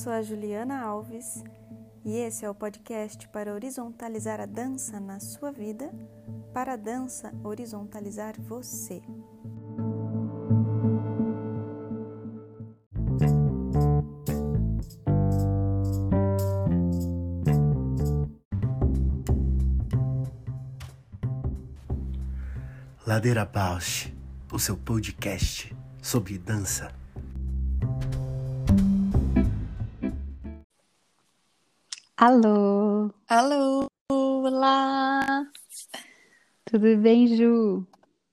Sou a Juliana Alves e esse é o podcast para horizontalizar a dança na sua vida, para a dança horizontalizar você. Ladeira Bausch, o seu podcast sobre dança. Alô, Alô, olá! tudo bem, Ju?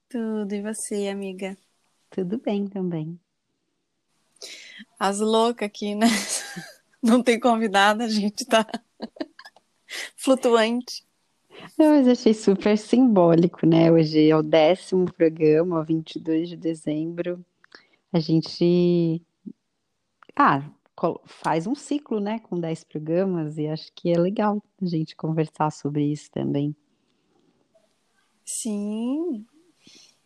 Tudo e você, amiga? Tudo bem também. As loucas aqui, né? Não tem convidada, a gente tá flutuante. Não, mas achei super simbólico, né? Hoje é o décimo programa, 22 de dezembro. A gente ah, faz um ciclo, né, com 10 programas, e acho que é legal a gente conversar sobre isso também. Sim,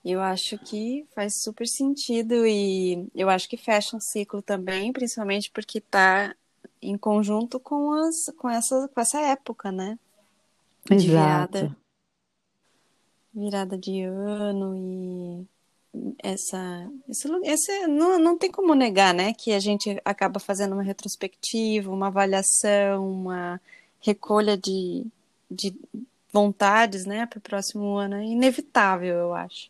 eu acho que faz super sentido e eu acho que fecha um ciclo também, principalmente porque tá em conjunto com as com essa com essa época, né? De virada, Exato. virada de ano e essa esse, esse não, não tem como negar, né, que a gente acaba fazendo uma retrospectiva, uma avaliação, uma recolha de, de vontades, né, para o próximo ano. É inevitável, eu acho.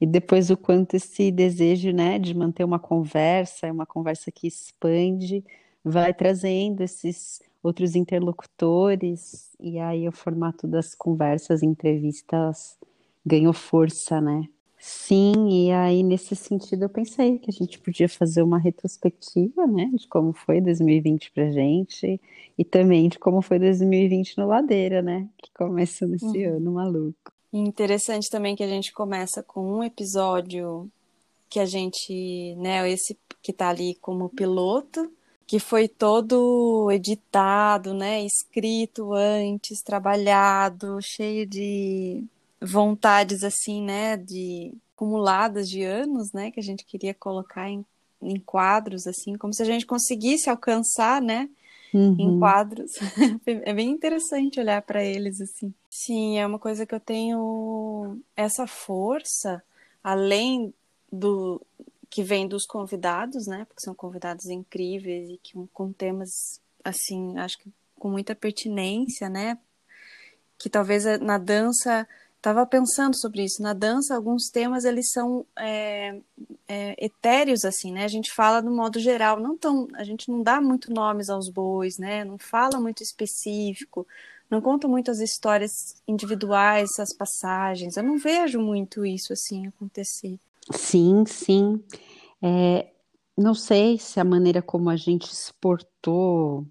E depois o quanto esse desejo, né, de manter uma conversa, uma conversa que expande, vai trazendo esses outros interlocutores, e aí o formato das conversas, entrevistas ganhou força, né? Sim, e aí nesse sentido eu pensei que a gente podia fazer uma retrospectiva, né, de como foi 2020 pra gente, e também de como foi 2020 no Ladeira, né, que começou nesse Uhum. ano maluco. Interessante também que a gente começa com um episódio que a gente, né, esse que tá ali como piloto, que foi todo editado, né, escrito antes, trabalhado, cheio de vontades assim, né, de acumuladas de anos, né, que a gente queria colocar em, em quadros assim, como se a gente conseguisse alcançar, né, em Uhum. quadros. É bem interessante olhar para eles assim. Sim, é uma coisa que eu tenho essa força, além do que vem dos convidados, né? Porque são convidados incríveis e que com temas assim, acho que com muita pertinência, né? Que talvez eh, na dança Tava pensando sobre isso. Na dança, alguns temas eles são é, é, etéreos assim, né? A gente fala do modo geral, não tão, a gente não dá muito nomes aos bois, né? Não fala muito específico, não conta muito as histórias individuais, as passagens. Eu não vejo muito isso assim acontecer. Sim, sim. É, não sei se a maneira como a gente exportou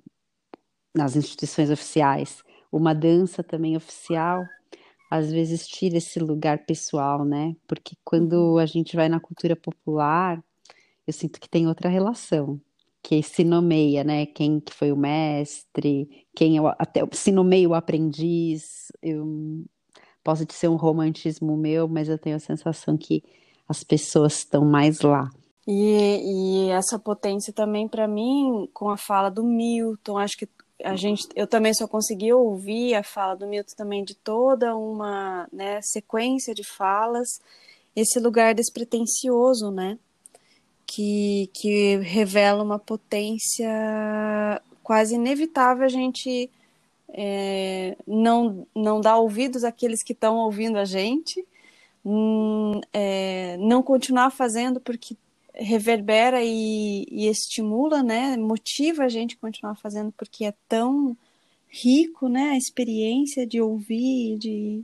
nas instituições oficiais uma dança também oficial às vezes tira esse lugar pessoal, né? Porque quando a gente vai na cultura popular, eu sinto que tem outra relação, que se nomeia, né? Quem que foi o mestre, quem é o, até se nomeia o aprendiz. Eu posso te ser um romantismo meu, mas eu tenho a sensação que as pessoas estão mais lá. E, e essa potência também para mim, com a fala do Milton, acho que a gente, eu também só consegui ouvir a fala do Milton também de toda uma né, sequência de falas, esse lugar despretensioso, né? Que, que revela uma potência quase inevitável a gente é, não, não dar ouvidos àqueles que estão ouvindo a gente, hum, é, não continuar fazendo porque reverbera e, e, estimula, né? Motiva a gente a continuar fazendo porque é tão rico, né? A experiência de ouvir, de,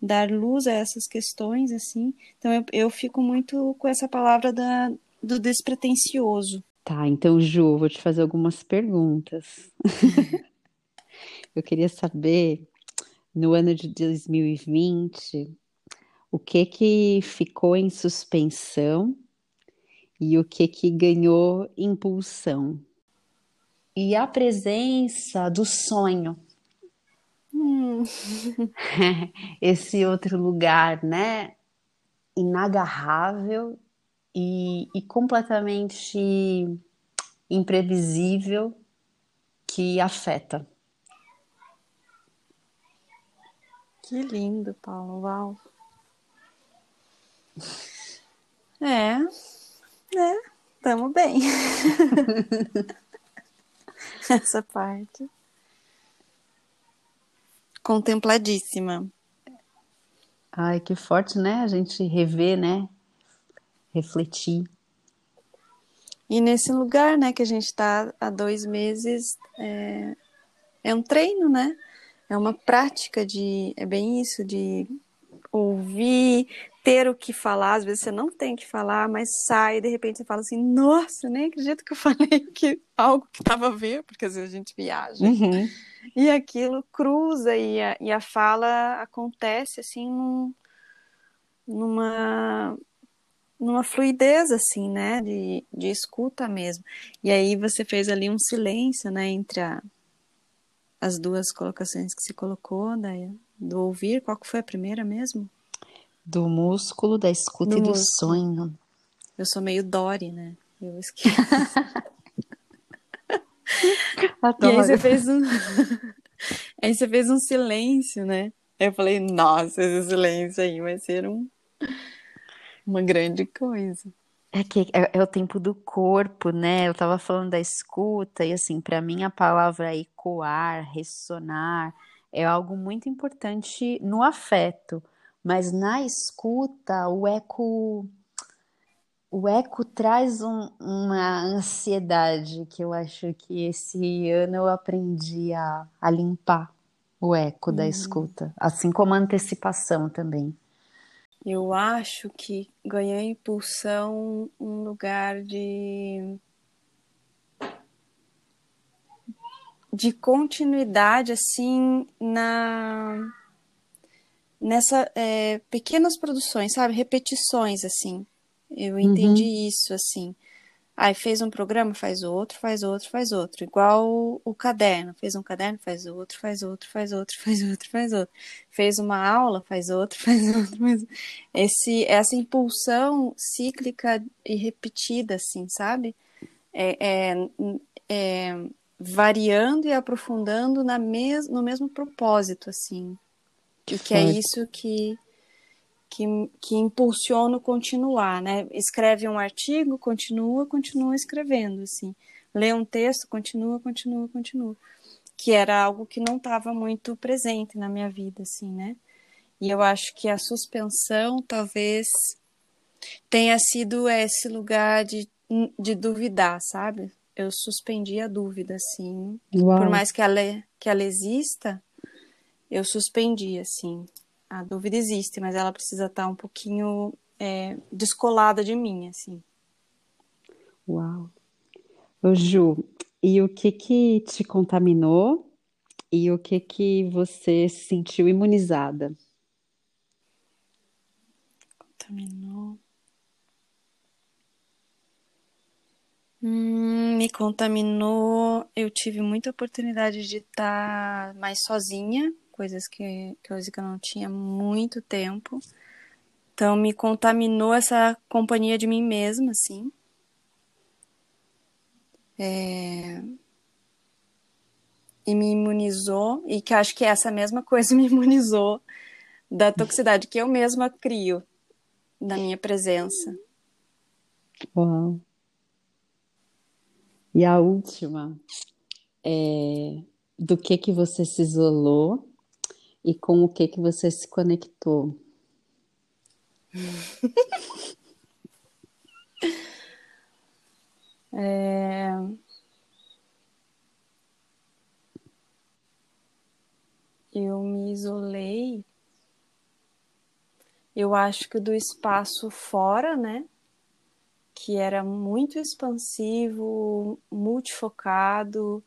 dar luz a essas questões, assim. Então eu, eu fico muito com essa palavra da, do despretensioso. Tá, então, Ju, vou te fazer algumas perguntas. eu queria saber, no ano de 2020, o que que ficou em suspensão e o que que ganhou impulsão? E a presença do sonho. Hum. Esse outro lugar, né? Inagarrável e, e completamente imprevisível que afeta. Que lindo, Paulo. Uau. É, é, tamo bem. Essa parte. Contempladíssima. Ai, que forte, né? A gente rever, né? Refletir. E nesse lugar, né, que a gente está há dois meses, é, é um treino, né? É uma prática de. É bem isso, de ouvir, ter o que falar. Às vezes você não tem que falar, mas sai e de repente você fala assim: Nossa, nem acredito que eu falei que, algo que estava a ver, porque às vezes a gente viaja. Uhum. E aquilo cruza e a, e a fala acontece assim num, numa numa fluidez assim, né, de, de escuta mesmo. E aí você fez ali um silêncio, né, entre a, as duas colocações que se colocou, da, do ouvir, qual que foi a primeira mesmo? Do músculo, da escuta Do e do músculo. sonho. Eu sou meio Dory, né? Eu esqueci. E aí você fez um. aí você fez um silêncio, né? Eu falei, nossa, esse silêncio aí vai ser um... uma grande coisa. É que é, é o tempo do corpo, né? Eu tava falando da escuta, e assim, para mim a palavra ecoar, ressonar, é algo muito importante no afeto, mas na escuta, o eco, o eco traz um- uma ansiedade que eu acho que esse ano eu aprendi a, a limpar o eco da escuta, assim como a antecipação também. Eu acho que ganhou impulsão um lugar de de continuidade assim na nessa é, pequenas produções, sabe, repetições assim. Eu entendi isso assim. Aí fez um programa, faz outro, faz outro, faz outro. Igual o, o caderno. Fez um caderno, faz outro, faz outro, faz outro, faz outro, faz outro. Fez uma aula, faz outro, faz outro. Faz... Esse, essa impulsão cíclica e repetida, assim, sabe? É, é, é, variando e aprofundando na mes no mesmo propósito, assim. E que é isso que, que, que impulsiona o continuar, né? Escreve um artigo, continua, continua escrevendo, assim. Lê um texto, continua, continua, continua. Que era algo que não estava muito presente na minha vida, assim, né? E eu acho que a suspensão talvez tenha sido esse lugar de, de duvidar, sabe? Eu suspendi a dúvida, assim. Uau. Por mais que ela, que ela exista, eu suspendi, assim. A dúvida existe, mas ela precisa estar um pouquinho é, descolada de mim, assim. Uau. Ô, Ju, e o que que te contaminou e o que que você se sentiu imunizada? Contaminou. Hum, me contaminou. Eu tive muita oportunidade de estar mais sozinha, coisas que, coisa que eu não tinha muito tempo. Então, me contaminou essa companhia de mim mesma, assim. É, E me imunizou, e que acho que essa mesma coisa me imunizou da toxicidade que eu mesma crio na minha presença. Uau. E a última é do que que você se isolou e com o que que você se conectou? É... Eu me isolei Eu acho que do espaço fora, né? Que era muito expansivo, multifocado,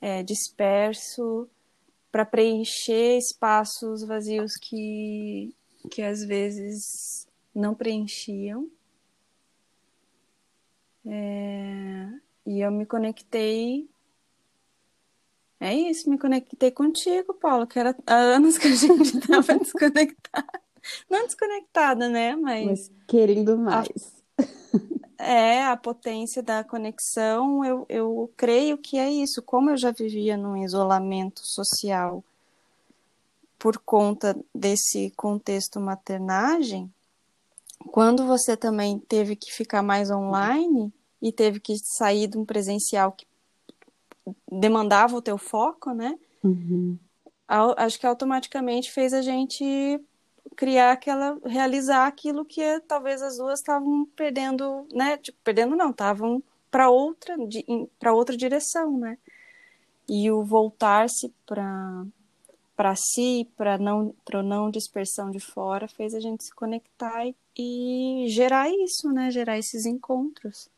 é, disperso, para preencher espaços vazios que, que às vezes não preenchiam. É, e eu me conectei. É isso, me conectei contigo, Paulo, que era há anos que a gente estava desconectada. Não desconectada, né? Mas, Mas querendo mais. A, é, a potência da conexão, eu, eu creio que é isso. Como eu já vivia num isolamento social por conta desse contexto maternagem, quando você também teve que ficar mais online e teve que sair de um presencial que demandava o teu foco, né? Uhum. Acho que automaticamente fez a gente criar aquela, realizar aquilo que talvez as duas estavam perdendo, né? Tipo, perdendo não, estavam para outra, para outra direção, né? E o voltar-se para para si, para não, para não dispersão de fora, fez a gente se conectar e, e gerar isso, né? Gerar esses encontros.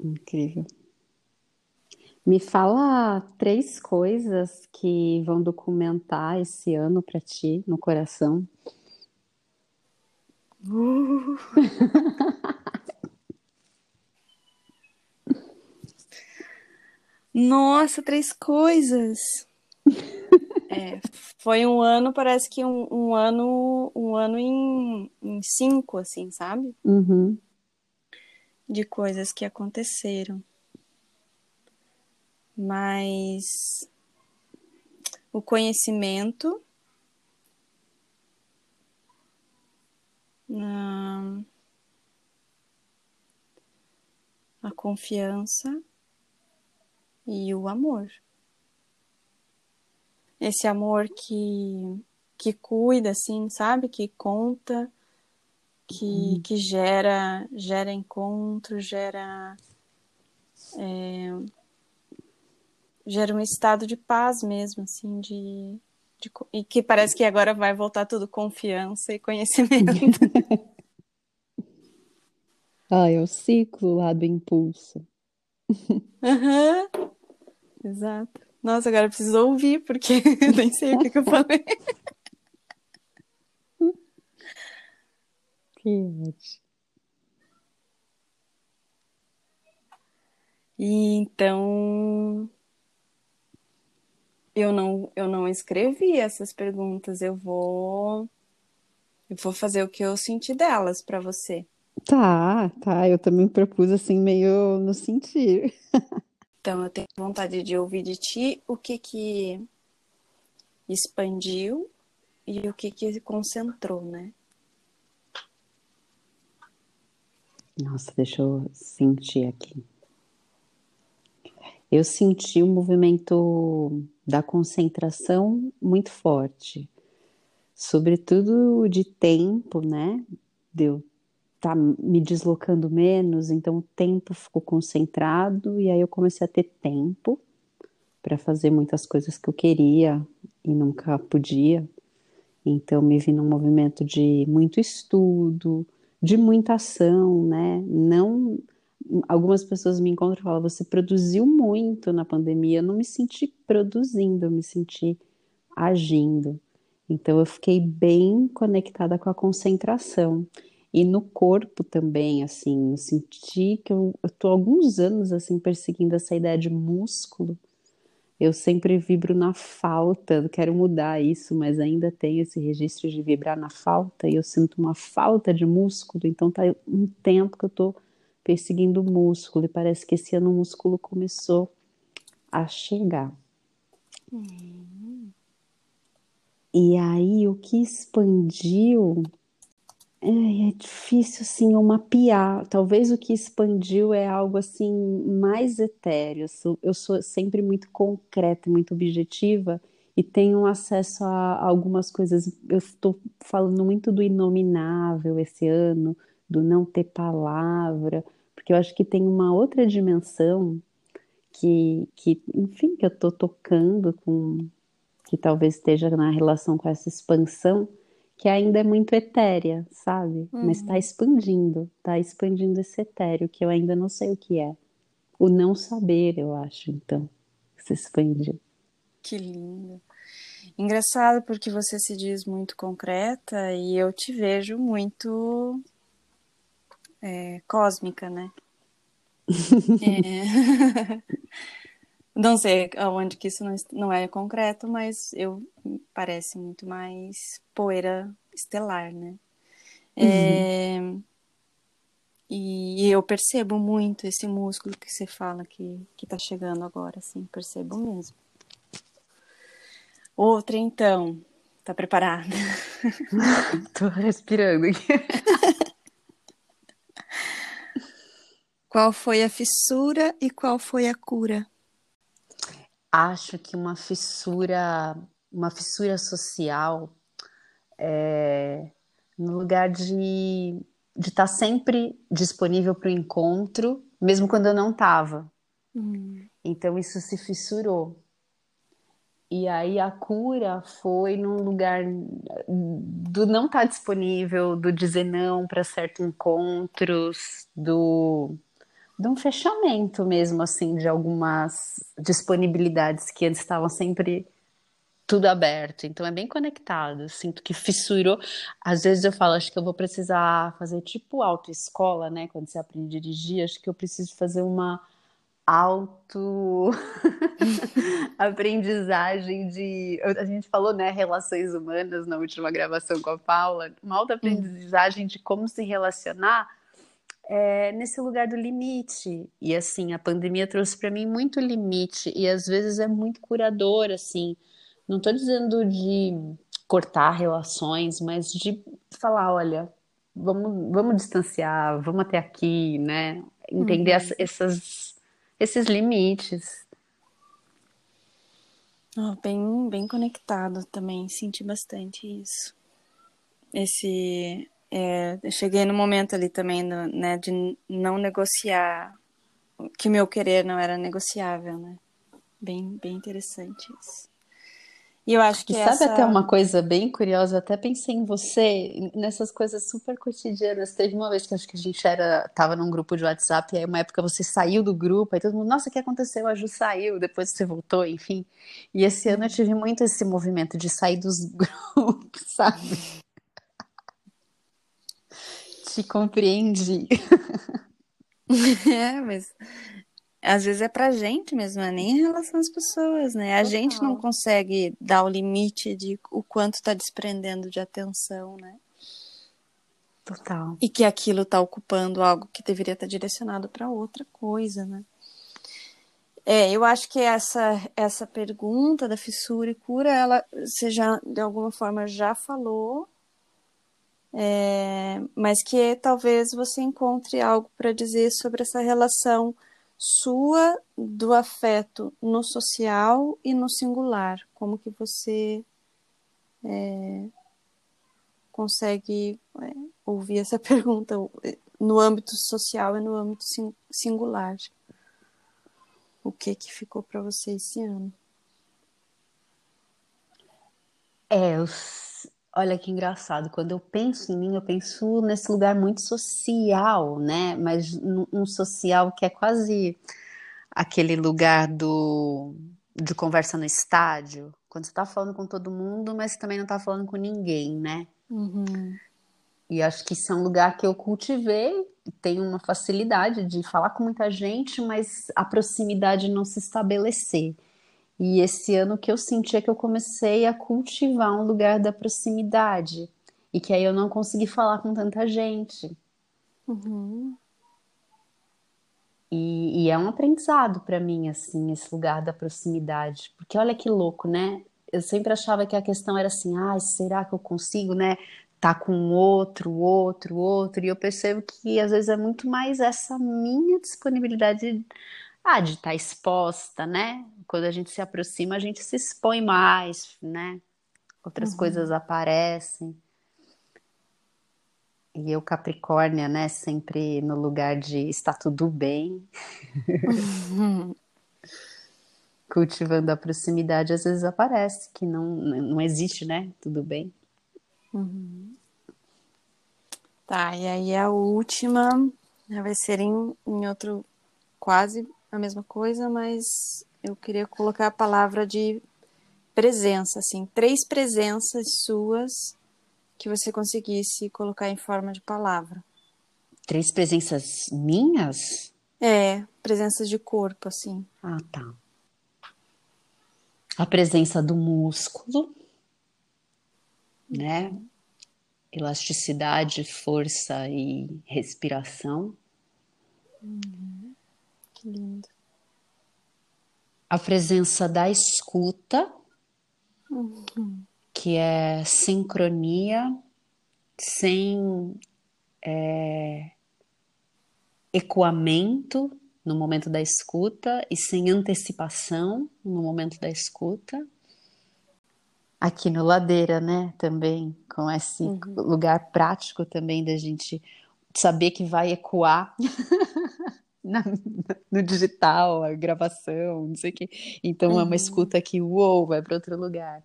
Incrível. Me fala três coisas que vão documentar esse ano para ti no coração. Uh. Nossa, três coisas. É, foi um ano, parece que um, um ano, um ano em, em cinco, assim, sabe? Uhum. De coisas que aconteceram. Mas o conhecimento, a confiança e o amor esse amor que, que cuida, assim, sabe? Que conta, que, uhum. que gera, gera encontro, gera. É, gera um estado de paz mesmo, assim, de, de, e que parece que agora vai voltar tudo confiança e conhecimento. ah, é o ciclo lá do impulso. Uhum. Exato. Nossa, agora eu preciso ouvir, porque eu nem sei o que, que eu falei. Que ótimo. E então eu não eu não escrevi essas perguntas, eu vou eu vou fazer o que eu senti delas para você. Tá, tá, eu também propus assim meio no sentir. Então eu tenho vontade de ouvir de ti o que que expandiu e o que que concentrou, né? Nossa, deixa eu sentir aqui. Eu senti o um movimento da concentração muito forte, sobretudo de tempo, né? Deu tá me deslocando menos, então o tempo ficou concentrado e aí eu comecei a ter tempo para fazer muitas coisas que eu queria e nunca podia. Então me vi num movimento de muito estudo, de muita ação, né? Não algumas pessoas me encontram e falam: "Você produziu muito na pandemia". Eu não me senti produzindo, eu me senti agindo. Então eu fiquei bem conectada com a concentração. E no corpo também, assim, eu senti que eu, há alguns anos, assim, perseguindo essa ideia de músculo. Eu sempre vibro na falta, quero mudar isso, mas ainda tenho esse registro de vibrar na falta e eu sinto uma falta de músculo, então tá um tempo que eu tô perseguindo o músculo e parece que esse ano o músculo começou a chegar. Uhum. E aí o que expandiu é, é difícil, assim, eu mapear. Talvez o que expandiu é algo, assim, mais etéreo. Eu sou, eu sou sempre muito concreta, muito objetiva e tenho acesso a algumas coisas. Eu estou falando muito do inominável esse ano, do não ter palavra, porque eu acho que tem uma outra dimensão que, que enfim, que eu estou tocando com, que talvez esteja na relação com essa expansão, que ainda é muito etérea, sabe? Uhum. Mas está expandindo, está expandindo esse etéreo que eu ainda não sei o que é. O não saber, eu acho, então, se expande. Que lindo. Engraçado porque você se diz muito concreta e eu te vejo muito é, cósmica, né? é... Não sei aonde que isso não é concreto, mas eu parece muito mais poeira estelar, né? Uhum. É... E eu percebo muito esse músculo que você fala que, que tá chegando agora, assim, percebo mesmo. Outra, então. Tá preparada? Tô respirando aqui. Qual foi a fissura e qual foi a cura? Acho que uma fissura, uma fissura social é, no lugar de de estar tá sempre disponível para o encontro, mesmo quando eu não estava. Hum. Então isso se fissurou. E aí a cura foi num lugar do não estar tá disponível, do dizer não para certos encontros, do de um fechamento mesmo assim de algumas disponibilidades que antes estavam sempre tudo aberto, então é bem conectado. Sinto que fissurou. Às vezes eu falo, acho que eu vou precisar fazer tipo autoescola, né? Quando você aprende a dirigir, acho que eu preciso fazer uma auto aprendizagem de a gente falou né relações humanas na última gravação com a Paula uma auto aprendizagem de como se relacionar é, nesse lugar do limite e assim a pandemia trouxe para mim muito limite e às vezes é muito curador assim não estou dizendo de cortar relações mas de falar olha vamos vamos distanciar vamos até aqui né entender uhum. essas esses limites. Oh, bem, bem conectado também, senti bastante isso. Esse, é, cheguei no momento ali também, né, de não negociar, que meu querer não era negociável, né? Bem, bem interessante isso. E eu acho que e essa... sabe até uma coisa bem curiosa, eu até pensei em você nessas coisas super cotidianas. Teve uma vez que acho que a gente era tava num grupo de WhatsApp, e aí uma época você saiu do grupo, aí todo mundo, nossa, o que aconteceu? A Ju saiu, depois você voltou, enfim. E esse ano eu uhum. tive muito esse movimento de sair dos grupos, sabe? Te compreendi. É, mas às vezes é pra gente mesmo, é nem em relação às pessoas, né? A gente não consegue dar o limite de o quanto está desprendendo de atenção, né? Total. E que aquilo está ocupando algo que deveria estar direcionado para outra coisa, né? É, eu acho que essa essa pergunta da fissura e cura, ela você já de alguma forma já falou, é, mas que talvez você encontre algo para dizer sobre essa relação sua do afeto no social e no singular. Como que você é, consegue é, ouvir essa pergunta no âmbito social e no âmbito singular? O que que ficou para você esse ano? É, eu Olha que engraçado, quando eu penso em mim, eu penso nesse lugar muito social, né? Mas um social que é quase aquele lugar do de conversa no estádio, quando você tá falando com todo mundo, mas também não tá falando com ninguém, né? Uhum. E acho que isso é um lugar que eu cultivei, tenho uma facilidade de falar com muita gente, mas a proximidade não se estabelecer. E esse ano que eu senti é que eu comecei a cultivar um lugar da proximidade. E que aí eu não consegui falar com tanta gente. Uhum. E, e, é um aprendizado para mim, assim, esse lugar da proximidade. Porque olha que louco, né? Eu sempre achava que a questão era assim, ah, será que eu consigo, né? Tá com outro, outro, outro. E eu percebo que às vezes é muito mais essa minha disponibilidade ah, de estar tá exposta, né? Quando a gente se aproxima, a gente se expõe mais, né? Outras uhum. coisas aparecem. E eu, Capricórnia, né? Sempre no lugar de está tudo bem. Uhum. Cultivando a proximidade, às vezes aparece que não, não existe, né? Tudo bem. Uhum. Tá, e aí a última vai ser em, em outro, quase a mesma coisa, mas eu queria colocar a palavra de presença, assim, três presenças suas que você conseguisse colocar em forma de palavra. Três presenças minhas? É, presenças de corpo, assim. Ah, tá. A presença do músculo, né? Elasticidade, força e respiração. Uhum. Que lindo. A presença da escuta, uhum. que é sincronia, sem é, ecoamento no momento da escuta e sem antecipação no momento da escuta. Aqui no Ladeira, né, também, com esse uhum. lugar prático também da gente saber que vai ecoar na, no digital, a gravação, não sei o quê. Então uhum. é uma uhum. escuta que, uou, vai para outro lugar.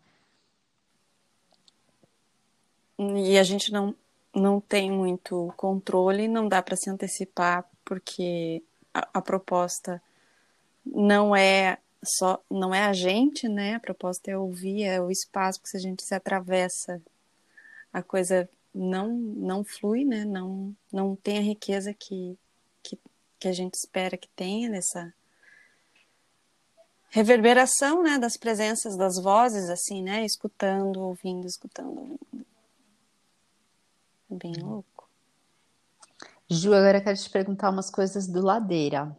E a gente não, não tem muito controle, não dá para se antecipar, porque a, a, proposta não é só não é a gente, né? A proposta é ouvir, é o espaço, porque se a gente se atravessa, a coisa não não flui, né? Não não tem a riqueza que que, a gente espera que tenha nessa reverberação, né, das presenças das vozes assim, né, escutando, ouvindo, escutando, ouvindo. É bem louco. Ju, agora eu quero te perguntar umas coisas do Ladeira.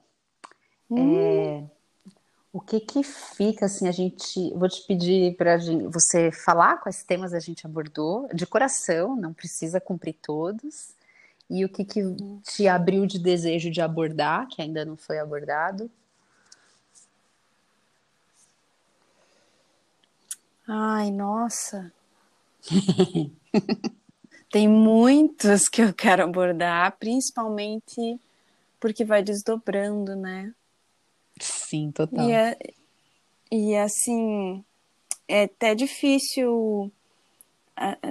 Hum. É, o que que fica assim a gente vou te pedir para você falar quais temas a gente abordou de coração não precisa cumprir todos e o que que te abriu de desejo de abordar que ainda não foi abordado? Ai nossa. Tem muitos que eu quero abordar principalmente porque vai desdobrando né? Sim, total. E, é, e assim, é até difícil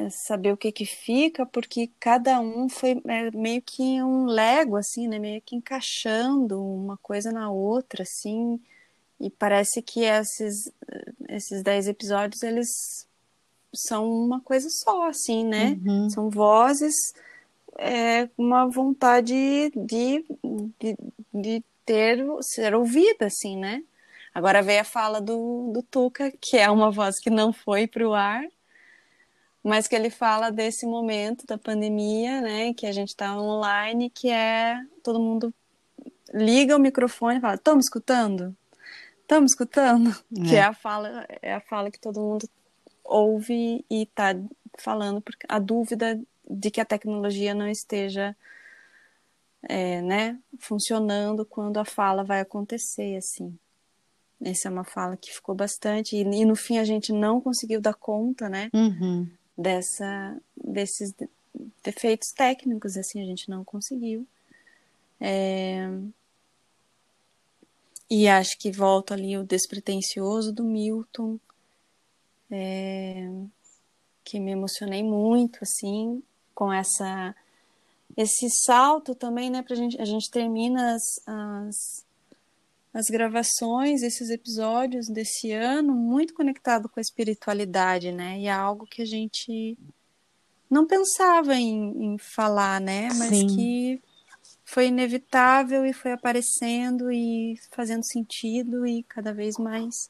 saber o que que fica, porque cada um foi é, meio que um lego, assim, né? Meio que encaixando uma coisa na outra, assim. E parece que esses, esses dez episódios, eles são uma coisa só, assim, né? Uhum. São vozes, é, uma vontade de, de, de ter ser ouvida, assim, né? Agora veio a fala do, do Tuca, que é uma voz que não foi para o ar, mas que ele fala desse momento da pandemia, né? Que a gente está online, que é todo mundo liga o microfone e fala: "Estamos escutando? Estamos escutando?" É. Que é a fala é a fala que todo mundo ouve e está falando porque a dúvida de que a tecnologia não esteja é, né, funcionando quando a fala vai acontecer, assim. Essa é uma fala que ficou bastante e, e no fim a gente não conseguiu dar conta, né, uhum. Dessa, desses defeitos técnicos, assim, a gente não conseguiu. É... E acho que volta ali o despretensioso do Milton, é... que me emocionei muito, assim, com essa esse salto também, né, pra gente, a gente termina as, as, as gravações, esses episódios desse ano muito conectado com a espiritualidade, né, e é algo que a gente não pensava em, em falar, né, mas Sim. que foi inevitável e foi aparecendo e fazendo sentido e cada vez mais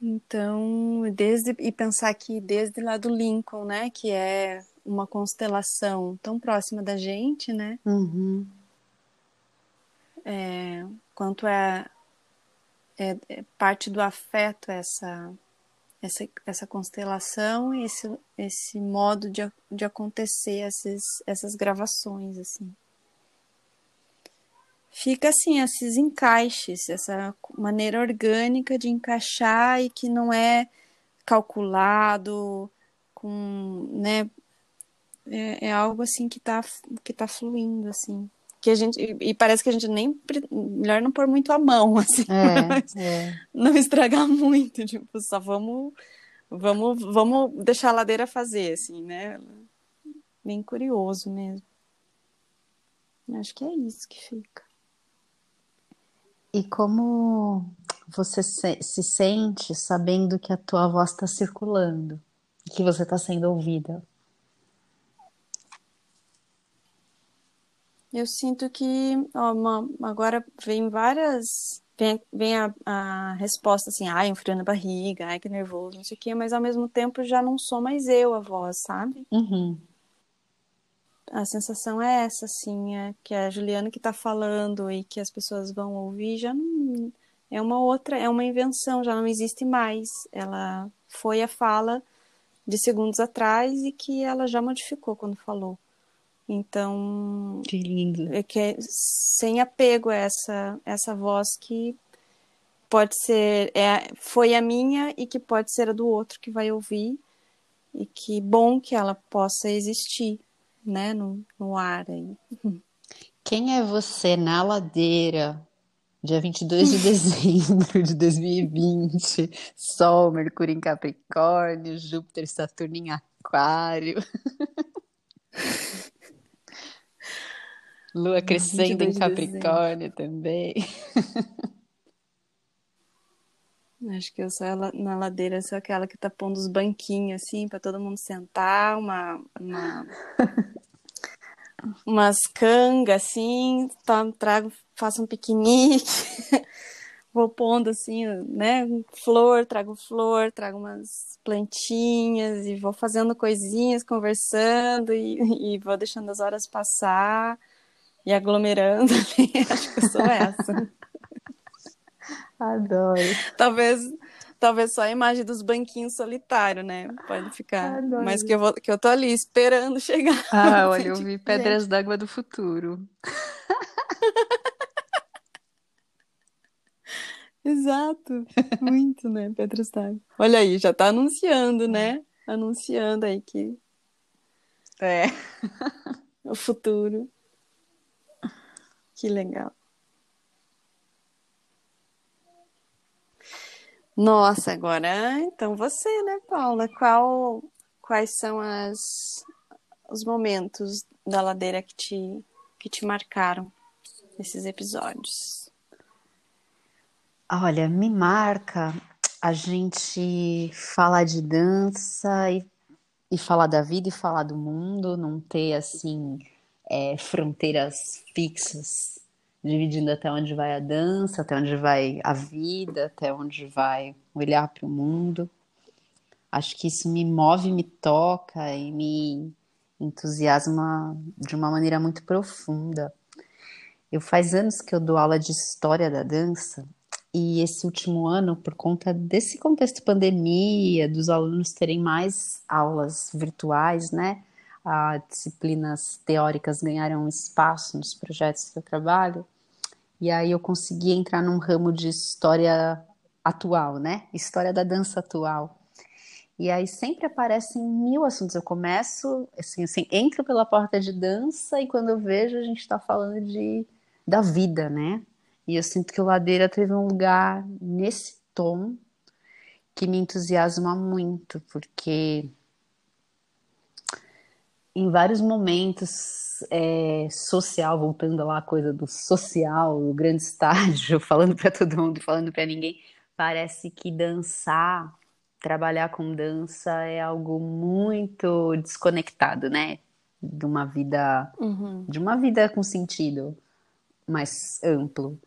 Então, desde e pensar que desde lá do Lincoln, né, que é uma constelação tão próxima da gente, né? Uhum. É, quanto é, é, é, parte do afeto essa essa, essa constelação e esse, esse modo de, de acontecer essas, essas gravações assim fica assim, esses encaixes, essa maneira orgânica de encaixar e que não é calculado, com, né, é, é algo assim que está que tá fluindo, assim. Que a gente, e, parece que a gente nem, melhor não pôr muito a mão, assim, é, é. não estragar muito, tipo, só vamos vamos, vamos deixar a ladeira fazer, assim, né? Bem curioso mesmo. Acho que é isso que fica. E como você se, se sente sabendo que a tua voz está circulando, que você está sendo ouvida? Eu sinto que ó, uma, agora vem várias. Vem, vem a, a, resposta assim, ai, um frio na barriga, ai, que nervoso, não sei o quê, mas ao mesmo tempo já não sou mais eu a voz, sabe? Uhum. A sensação é essa, assim, é que a Juliana que tá falando e que as pessoas vão ouvir já não. É uma outra, é uma invenção, já não existe mais. Ela foi a fala de segundos atrás e que ela já modificou quando falou. Então, que lindo. É que é sem apego a essa essa voz que pode ser é foi a minha e que pode ser a do outro que vai ouvir e que bom que ela possa existir, né, no, no ar aí. Quem é você na ladeira? Dia 22 de dezembro de 2020, Sol, Mercúrio em Capricórnio, Júpiter, Saturno em Aquário. Lua crescendo em Capricórnio também. Acho que eu sou ela, na ladeira, sou aquela que tá pondo os banquinhos assim para todo mundo sentar, uma, uma umas cangas assim, tá, trago, faço um piquenique, vou pondo assim, né, flor, trago flor, trago umas plantinhas e vou fazendo coisinhas, conversando e, e vou deixando as horas passar e aglomerando ali. Acho que eu sou essa. Adoro. Talvez, talvez só a imagem dos banquinhos solitários, né? Pode ficar. Adoro. Mas que eu, vou, que eu tô ali esperando chegar. Ah, olha, eu vi Pedras d'Água do Futuro. Exato. Muito, né? Pedras d'Água. Olha aí, já tá anunciando, né? Anunciando aí que. É. o futuro. Que legal. Nossa, agora então você, né, Paula? Qual, quais são as, os momentos da ladeira que te, que te marcaram nesses episódios? Olha, me marca a gente falar de dança e, e falar da vida e falar do mundo, não ter assim é, fronteiras fixas, dividindo até onde vai a dança, até onde vai a vida, até onde vai olhar para o mundo. Acho que isso me move, me toca e me entusiasma de uma maneira muito profunda. Eu faz anos que eu dou aula de história da dança e esse último ano, por conta desse contexto pandemia, dos alunos terem mais aulas virtuais, né? As disciplinas teóricas ganharam espaço nos projetos que eu trabalho, e aí eu consegui entrar num ramo de história atual, né? História da dança atual. E aí sempre aparecem mil assuntos. Eu começo, assim, assim, entro pela porta de dança e quando eu vejo a gente está falando de da vida, né? E eu sinto que o Ladeira teve um lugar nesse tom que me entusiasma muito, porque em vários momentos é, social, voltando lá a coisa do social, o grande estágio, falando para todo mundo, falando para ninguém, parece que dançar, trabalhar com dança é algo muito desconectado, né? De uma vida, uhum. de uma vida com sentido mais amplo.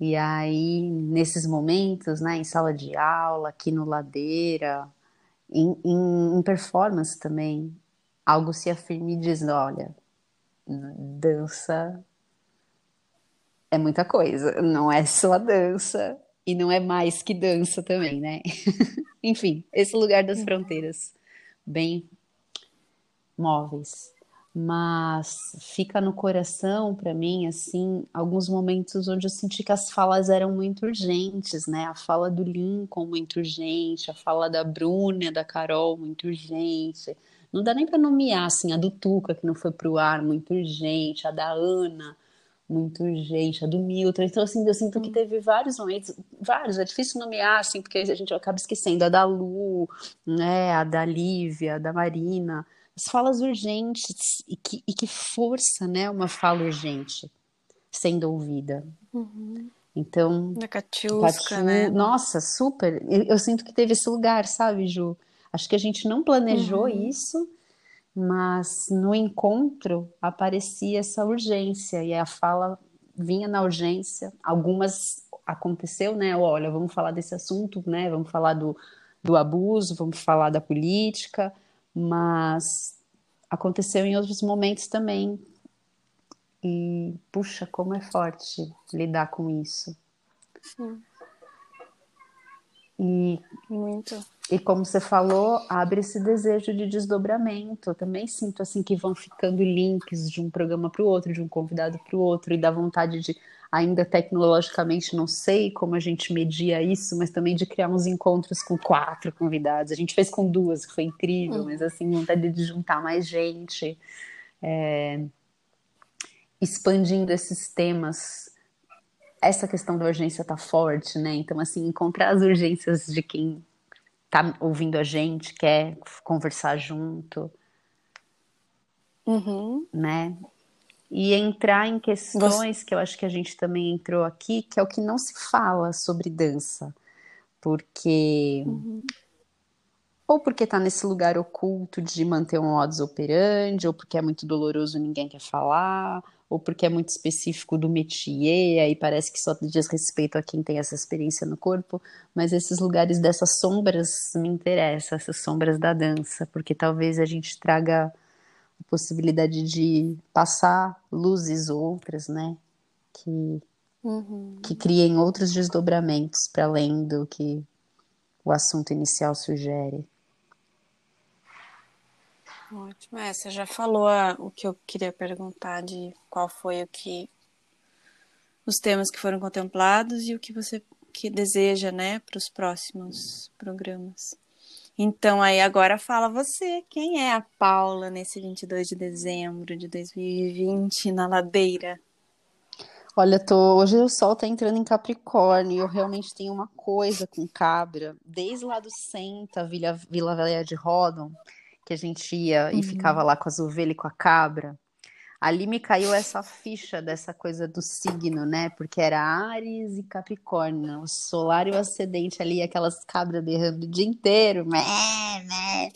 E aí, nesses momentos, né, em sala de aula, aqui no Ladeira, em, em, em performance também, algo se afirme e diz, olha, dança é muita coisa, não é só dança e não é mais que dança também, né? Enfim, esse lugar das fronteiras bem móveis. Mas fica no coração para mim assim alguns momentos onde eu senti que as falas eram muito urgentes, né? A fala do Lincoln muito urgente, a fala da Bruna, da Carol muito urgente, não dá nem para nomear, assim, a do Tuca, que não foi pro ar, muito urgente, a da Ana, muito urgente, a do Milton. Então, assim, eu sinto que teve vários momentos, vários, é difícil nomear, assim, porque a gente acaba esquecendo a da Lu, né, a da Lívia, a da Marina, as falas urgentes, e que, e que força, né, uma fala urgente sendo ouvida. Uhum. Então, Da Catiusca, né? nossa, super. Eu, eu sinto que teve esse lugar, sabe, Ju? Acho que a gente não planejou Uhum. isso, mas no encontro aparecia essa urgência e a fala vinha na urgência. Algumas aconteceu, né? Olha, vamos falar desse assunto, né? Vamos falar do, do abuso, vamos falar da política, mas aconteceu em outros momentos também. E, puxa, como é forte lidar com isso. Sim, E muito. E como você falou, abre esse desejo de desdobramento. Eu também sinto assim que vão ficando links de um programa para o outro, de um convidado para o outro, e dá vontade de, ainda tecnologicamente, não sei como a gente media isso, mas também de criar uns encontros com quatro convidados. A gente fez com duas, que foi incrível, mas assim, vontade de juntar mais gente, é, expandindo esses temas. Essa questão da urgência tá forte, né? Então, assim, encontrar as urgências de quem tá ouvindo a gente, quer conversar junto, Uhum. né? E entrar em questões que eu acho que a gente também entrou aqui, que é o que não se fala sobre dança. Porque. Ou porque tá nesse lugar oculto de manter um modus operandi, ou porque é muito doloroso e ninguém quer falar, ou porque é muito específico do métier, aí parece que só diz respeito a quem tem essa experiência no corpo, mas esses lugares dessas sombras me interessam, essas sombras da dança, porque talvez a gente traga a possibilidade de passar luzes outras, né? Que, Uhum. que criem outros desdobramentos para além do que o assunto inicial sugere. Ótimo. É, você já falou a- o que eu queria perguntar de qual foi o que os temas que foram contemplados e o que você que deseja, né, para os próximos programas. Então, aí agora fala você, quem é a Paula nesse 22 de dezembro de 2020 na ladeira? Olha, tô, hoje o sol tá entrando em Capricórnio e eu realmente tenho uma coisa com cabra. Desde lá do Senta, Vila, Vila Velha de Rodon, que a gente ia e ficava lá com as ovelhas e com a cabra. Ali me caiu essa ficha dessa coisa do signo, né? Porque era Áries e Capricórnio, o solar e o ascendente ali, aquelas cabras berrando o dia inteiro. Mé, mé.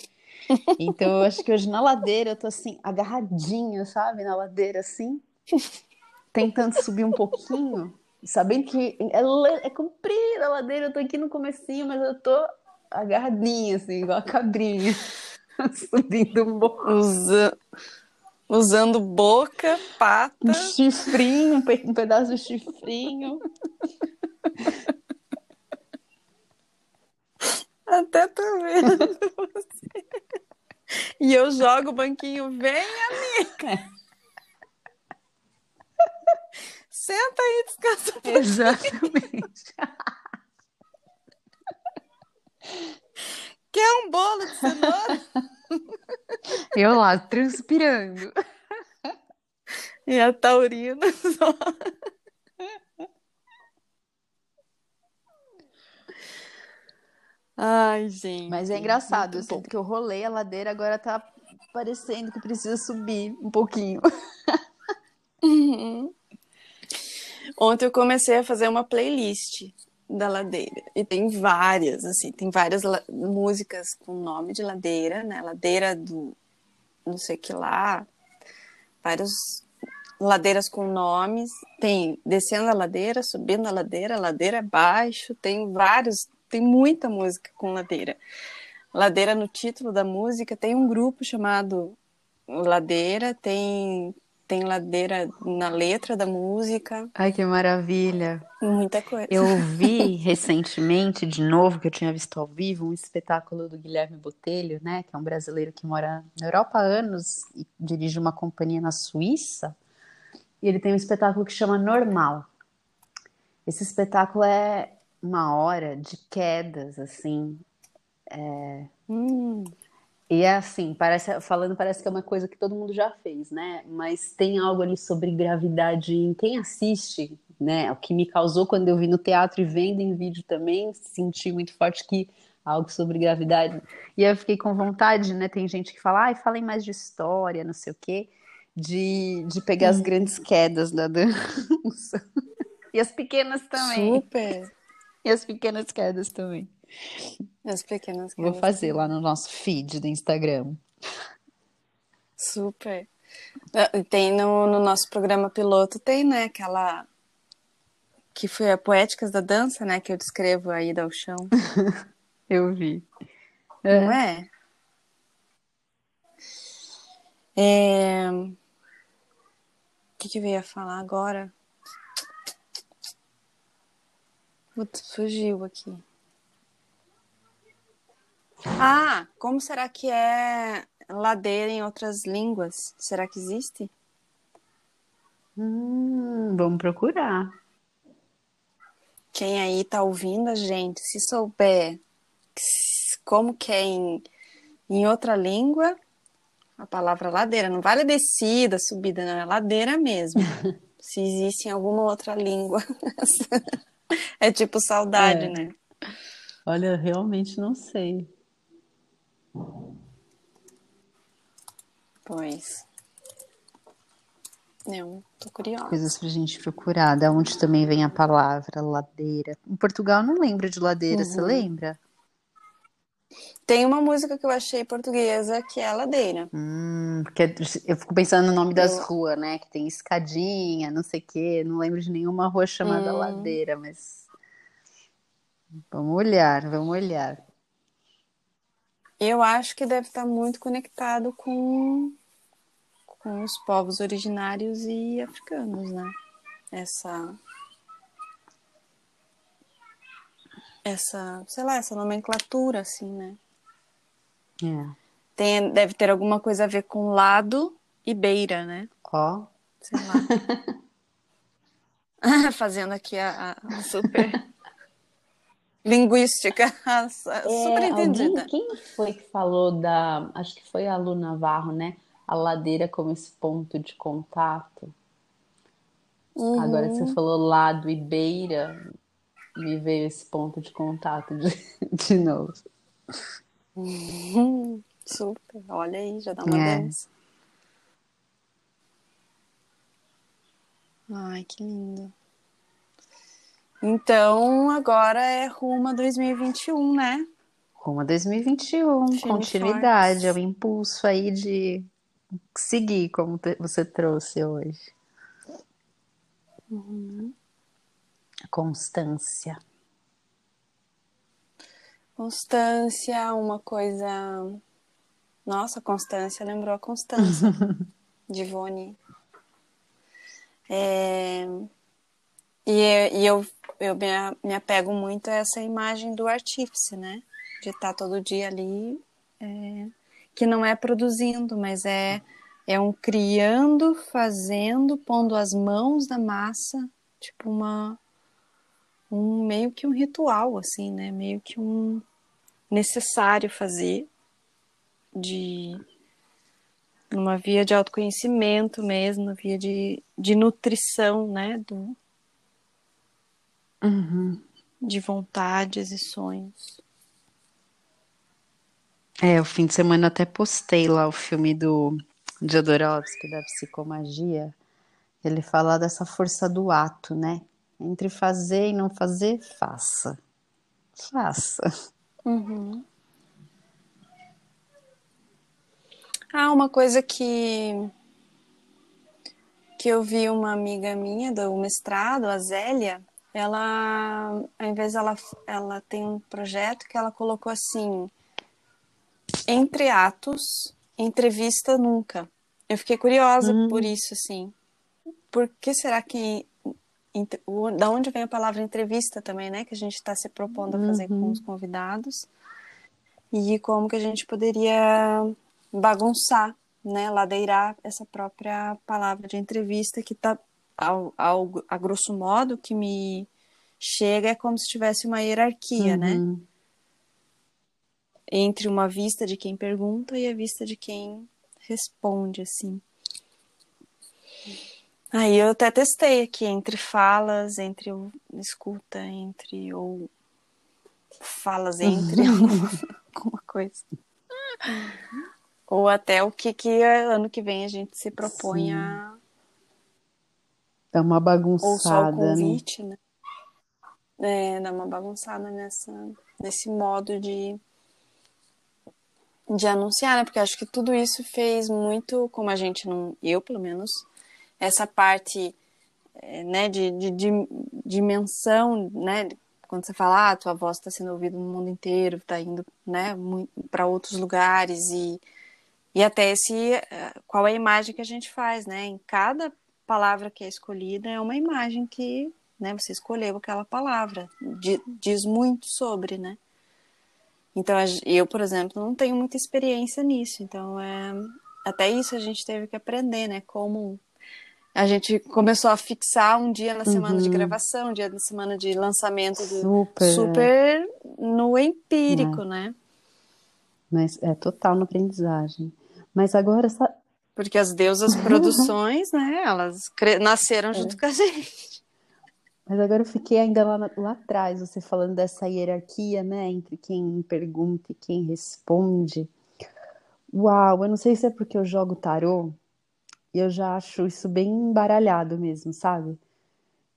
Então eu acho que hoje na ladeira eu tô assim, agarradinha, sabe? Na ladeira assim tentando subir um pouquinho, sabendo que é, é comprida a ladeira, eu tô aqui no comecinho, mas eu tô agarradinha, assim, igual a cabrinha, subindo morro. Usa- usando boca, pata. Um chifrinho, um pe- pedaço de chifrinho. Até tô vendo você. E eu jogo o banquinho, vem, amiga. Senta aí, descansa. um. Exatamente. Quer um bolo de cenoura? Eu lá, transpirando. E a taurina só. Ai, gente. Mas é engraçado, eu sinto que eu rolei a ladeira, agora tá parecendo que precisa subir um pouquinho. Uhum. Ontem eu comecei a fazer uma playlist da ladeira. E tem várias, assim, tem várias músicas com nome de ladeira, né? Ladeira do não sei que lá. Várias ladeiras com nomes. Tem descendo a ladeira, subindo a ladeira, ladeira abaixo. Tem vários, tem muita música com ladeira. Ladeira no título da música. Tem um grupo chamado Ladeira, tem tem ladeira na letra da música, Ai, que maravilha. muita coisa. Eu vi recentemente, de novo, que eu tinha visto ao vivo, um espetáculo do Guilherme Botelho, né, que é um brasileiro que mora na Europa há anos e dirige uma companhia na Suíça. E ele tem um espetáculo que chama Normal. Esse espetáculo é uma hora de quedas, assim, Hum, E é assim, parece, falando parece que é uma coisa que todo mundo já fez, né? Mas tem algo ali sobre gravidade em quem assiste, né? O que me causou quando eu vi no teatro e vendo em vídeo também, senti muito forte que algo sobre gravidade. E eu fiquei com vontade, né? Tem gente que fala, ai, falem mais de história, não sei o quê, de, de pegar as grandes quedas da dança. e as pequenas também. Super! E as pequenas quedas também. As pequenas Vou fazer lá no nosso feed do Instagram. Super. Tem no, no nosso programa piloto, tem, né, aquela que foi a Poéticas da Dança, né, que eu descrevo a ida ao chão. eu vi. Não é? é... O que, que eu ia falar agora? Putz, fugiu aqui. Ah, como será que é ladeira em outras línguas? Será que existe? Hum, vamos procurar. Quem aí tá ouvindo a gente, se souber como que é em, em outra língua, a palavra ladeira não vale descida, subida, não, é ladeira mesmo. se existe em alguma outra língua. é tipo saudade, é. né? Olha, realmente não sei. Pois. Eu tô curiosa. Coisas pra gente procurar. Da onde também vem a palavra ladeira. Em Portugal não lembro de ladeira, uhum. você lembra? Tem uma música que eu achei portuguesa que é Ladeira. Hum, porque eu fico pensando no nome das eu... ruas, né? Que tem escadinha, não sei o quê. Não lembro de nenhuma rua chamada hum. Ladeira, mas. Vamos olhar, vamos olhar. Eu acho que deve estar muito conectado com, com os povos originários e africanos, né? Essa. Essa, sei lá, essa nomenclatura, assim, né? É. Tem, deve ter alguma coisa a ver com lado e beira, né? Ó. Oh. Sei lá. Fazendo aqui a, a super linguística é, super entendida. Quem foi que falou da. Acho que foi a Lu Navarro, né? A ladeira como esse ponto de contato. Uhum. Agora você falou lado e beira, me veio esse ponto de contato de, de novo. Uhum. Super, olha aí, já dá uma é. dança. Ai, que lindo. Então, agora é rumo a 2021, né? Rumo a 2021, continuidade, é o impulso aí de seguir, como você trouxe hoje. Uhum. Constância. Constância, uma coisa. Nossa, Constância lembrou a Constância de Ivone. É... E, e eu eu me, me apego muito a essa imagem do artífice, né? De estar todo dia ali, é, que não é produzindo, mas é, é um criando, fazendo, pondo as mãos na massa, tipo uma um meio que um ritual assim, né? Meio que um necessário fazer de numa via de autoconhecimento mesmo, via de, de nutrição, né, do, Uhum. De vontades e sonhos. É, o fim de semana até postei lá o filme do Jodorowsky, da psicomagia. Ele fala dessa força do ato, né? Entre fazer e não fazer, faça. Faça. Uhum. Ah, uma coisa que que eu vi uma amiga minha do mestrado, a Zélia, ela, ao invés ela, ela tem um projeto que ela colocou assim, entre atos, entrevista nunca. Eu fiquei curiosa hum. por isso, assim. Por que será que da onde vem a palavra entrevista também, né? Que a gente está se propondo a fazer uhum. com os convidados e como que a gente poderia bagunçar, né? Ladeirar essa própria palavra de entrevista que está ao, ao, a grosso modo, que me chega é como se tivesse uma hierarquia, né? uhum. né? entre uma vista de quem pergunta e a vista de quem responde, assim. Aí eu até testei aqui entre falas, entre escuta, entre ou falas entre alguma coisa. Ou até o que, que ano que vem a gente se propõe Sim. a. Dá uma bagunçada. Ou só o né? convite, né? né? É, dá uma bagunçada nessa, nesse modo de, de anunciar, né? Porque acho que tudo isso fez muito, como a gente não. Eu, pelo menos, essa parte é, né, de, de, de dimensão, né? Quando você fala, ah, tua voz está sendo ouvida no mundo inteiro, está indo né, para outros lugares e e até esse qual é a imagem que a gente faz, né? Em cada palavra que é escolhida é uma imagem que, né, você escolheu aquela palavra, diz muito sobre, né? Então eu, por exemplo, não tenho muita experiência nisso, então é até isso a gente teve que aprender, né? Como a gente começou a fixar um dia na semana uhum. de gravação, um dia na semana de lançamento do, super, super no empírico, né? Mas é total na aprendizagem. Mas agora. Porque as deusas produções, né? Elas nasceram junto é. com a gente. Mas agora eu fiquei ainda lá, lá atrás, você falando dessa hierarquia, né? Entre quem pergunta e quem responde. Uau, eu não sei se é porque eu jogo tarô, e eu já acho isso bem embaralhado mesmo, sabe?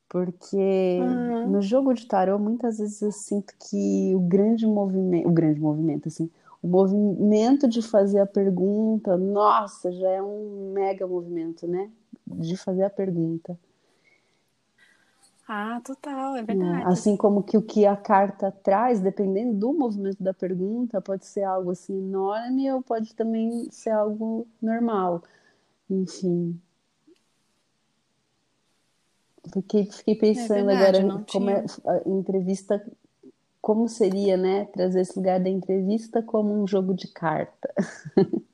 Porque uhum. no jogo de tarô, muitas vezes eu sinto que o grande movimento, o grande movimento, assim, o movimento de fazer a pergunta, nossa, já é um mega movimento, né? De fazer a pergunta. Ah, total, é verdade. Assim como que o que a carta traz, dependendo do movimento da pergunta, pode ser algo assim enorme ou pode também ser algo normal. Enfim. Fiquei, fiquei pensando é verdade, agora como é a entrevista como seria, né, trazer esse lugar da entrevista como um jogo de carta.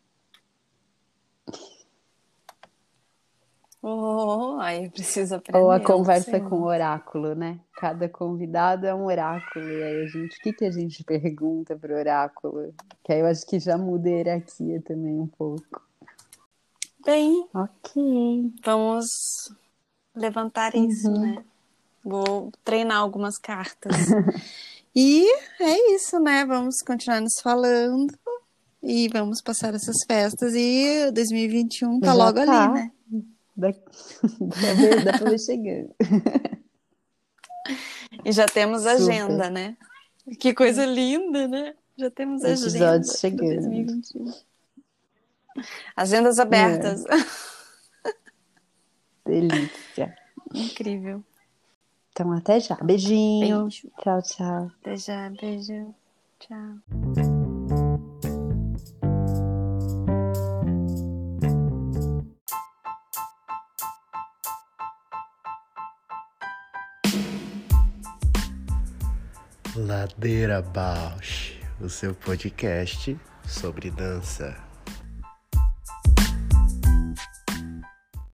Oh, aí precisa aprender. Ou a conversa com o oráculo, né? Cada convidado é um oráculo. E aí a gente, o que, que a gente pergunta para o oráculo? Que aí eu acho que já muda a hierarquia também um pouco. Bem, ok. Vamos levantar isso, uhum. né? Vou treinar algumas cartas. E é isso, né? Vamos continuar nos falando e vamos passar essas festas. E 2021 tá Já logo tá. ali, né? Dá, dá, ver, dá pra ver chegando. E já temos Super. agenda, né? Que coisa linda, né? Já temos agenda. chegando. 2021. Agendas abertas. É. Delícia. Incrível. Então, até já. Beijinho. Beijo. Tchau, tchau. Até já. Beijo. Tchau. Ladeira Bausch, o seu podcast sobre dança.